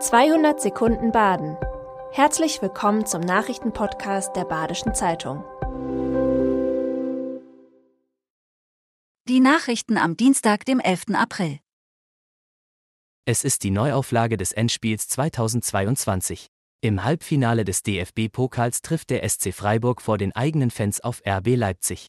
200 Sekunden Baden. Herzlich willkommen zum Nachrichtenpodcast der Badischen Zeitung. Die Nachrichten am Dienstag, dem 11. April. Es ist die Neuauflage des Endspiels 2022. Im Halbfinale des DFB-Pokals trifft der SC Freiburg vor den eigenen Fans auf RB Leipzig.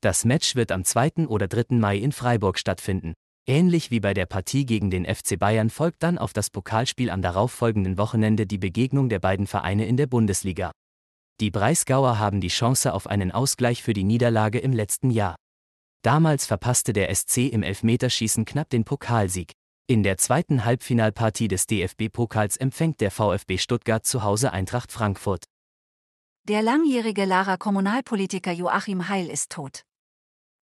Das Match wird am 2. oder 3. Mai in Freiburg stattfinden. Ähnlich wie bei der Partie gegen den FC Bayern folgt dann auf das Pokalspiel am darauffolgenden Wochenende die Begegnung der beiden Vereine in der Bundesliga. Die Breisgauer haben die Chance auf einen Ausgleich für die Niederlage im letzten Jahr. Damals verpasste der SC im Elfmeterschießen knapp den Pokalsieg. In der zweiten Halbfinalpartie des DFB-Pokals empfängt der VfB Stuttgart zu Hause Eintracht Frankfurt. Der langjährige Lara Kommunalpolitiker Joachim Heil ist tot.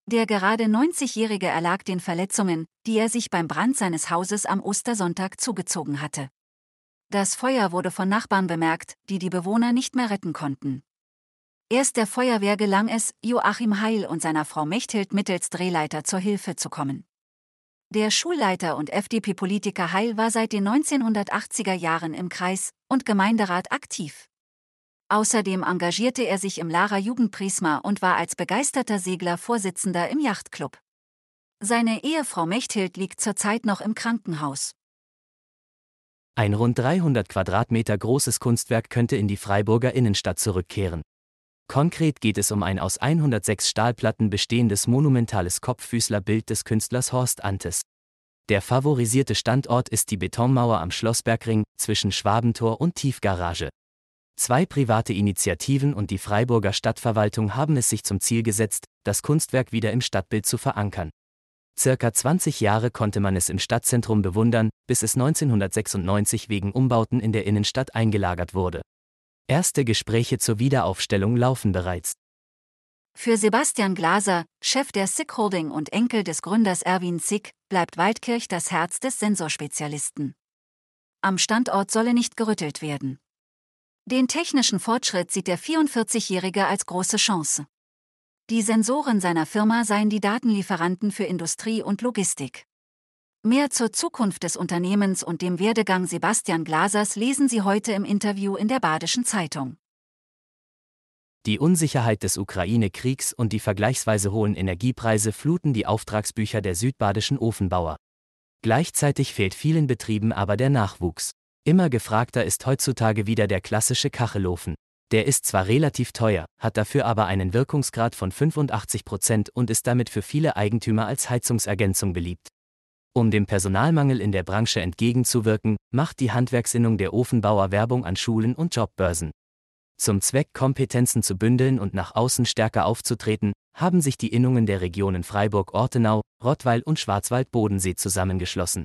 Der gerade 90-Jährige erlag den Verletzungen, die er sich beim Brand seines Hauses am Ostersonntag zugezogen hatte. Das Feuer wurde von Nachbarn bemerkt, die die Bewohner nicht mehr retten konnten. Erst der Feuerwehr gelang es, Joachim Heil und seiner Frau Mechthild mittels Drehleiter zur Hilfe zu kommen. Der Schulleiter und FDP-Politiker Heil war seit den 1980er Jahren im Kreis und Gemeinderat aktiv. Außerdem engagierte er sich im Lara Jugendprisma und war als begeisterter Segler Vorsitzender im Yachtclub. Seine Ehefrau Mechthild liegt zurzeit noch im Krankenhaus. Ein rund 300 Quadratmeter großes Kunstwerk könnte in die Freiburger Innenstadt zurückkehren. Konkret geht es um ein aus 106 Stahlplatten bestehendes monumentales Kopffüßlerbild des Künstlers Horst Antes. Der favorisierte Standort ist die Betonmauer am Schlossbergring zwischen Schwabentor und Tiefgarage. Zwei private Initiativen und die Freiburger Stadtverwaltung haben es sich zum Ziel gesetzt, das Kunstwerk wieder im Stadtbild zu verankern. Circa 20 Jahre konnte man es im Stadtzentrum bewundern, bis es 1996 wegen Umbauten in der Innenstadt eingelagert wurde. Erste Gespräche zur Wiederaufstellung laufen bereits. Für Sebastian Glaser, Chef der SICK Holding und Enkel des Gründers Erwin Sick, bleibt Waldkirch das Herz des Sensorspezialisten. Am Standort solle nicht gerüttelt werden. Den technischen Fortschritt sieht der 44-Jährige als große Chance. Die Sensoren seiner Firma seien die Datenlieferanten für Industrie und Logistik. Mehr zur Zukunft des Unternehmens und dem Werdegang Sebastian Glasers lesen Sie heute im Interview in der Badischen Zeitung. Die Unsicherheit des Ukraine-Kriegs und die vergleichsweise hohen Energiepreise fluten die Auftragsbücher der südbadischen Ofenbauer. Gleichzeitig fehlt vielen Betrieben aber der Nachwuchs. Immer gefragter ist heutzutage wieder der klassische Kachelofen. Der ist zwar relativ teuer, hat dafür aber einen Wirkungsgrad von 85 Prozent und ist damit für viele Eigentümer als Heizungsergänzung beliebt. Um dem Personalmangel in der Branche entgegenzuwirken, macht die Handwerksinnung der Ofenbauer Werbung an Schulen und Jobbörsen. Zum Zweck, Kompetenzen zu bündeln und nach außen stärker aufzutreten, haben sich die Innungen der Regionen Freiburg-Ortenau, Rottweil und Schwarzwald-Bodensee zusammengeschlossen.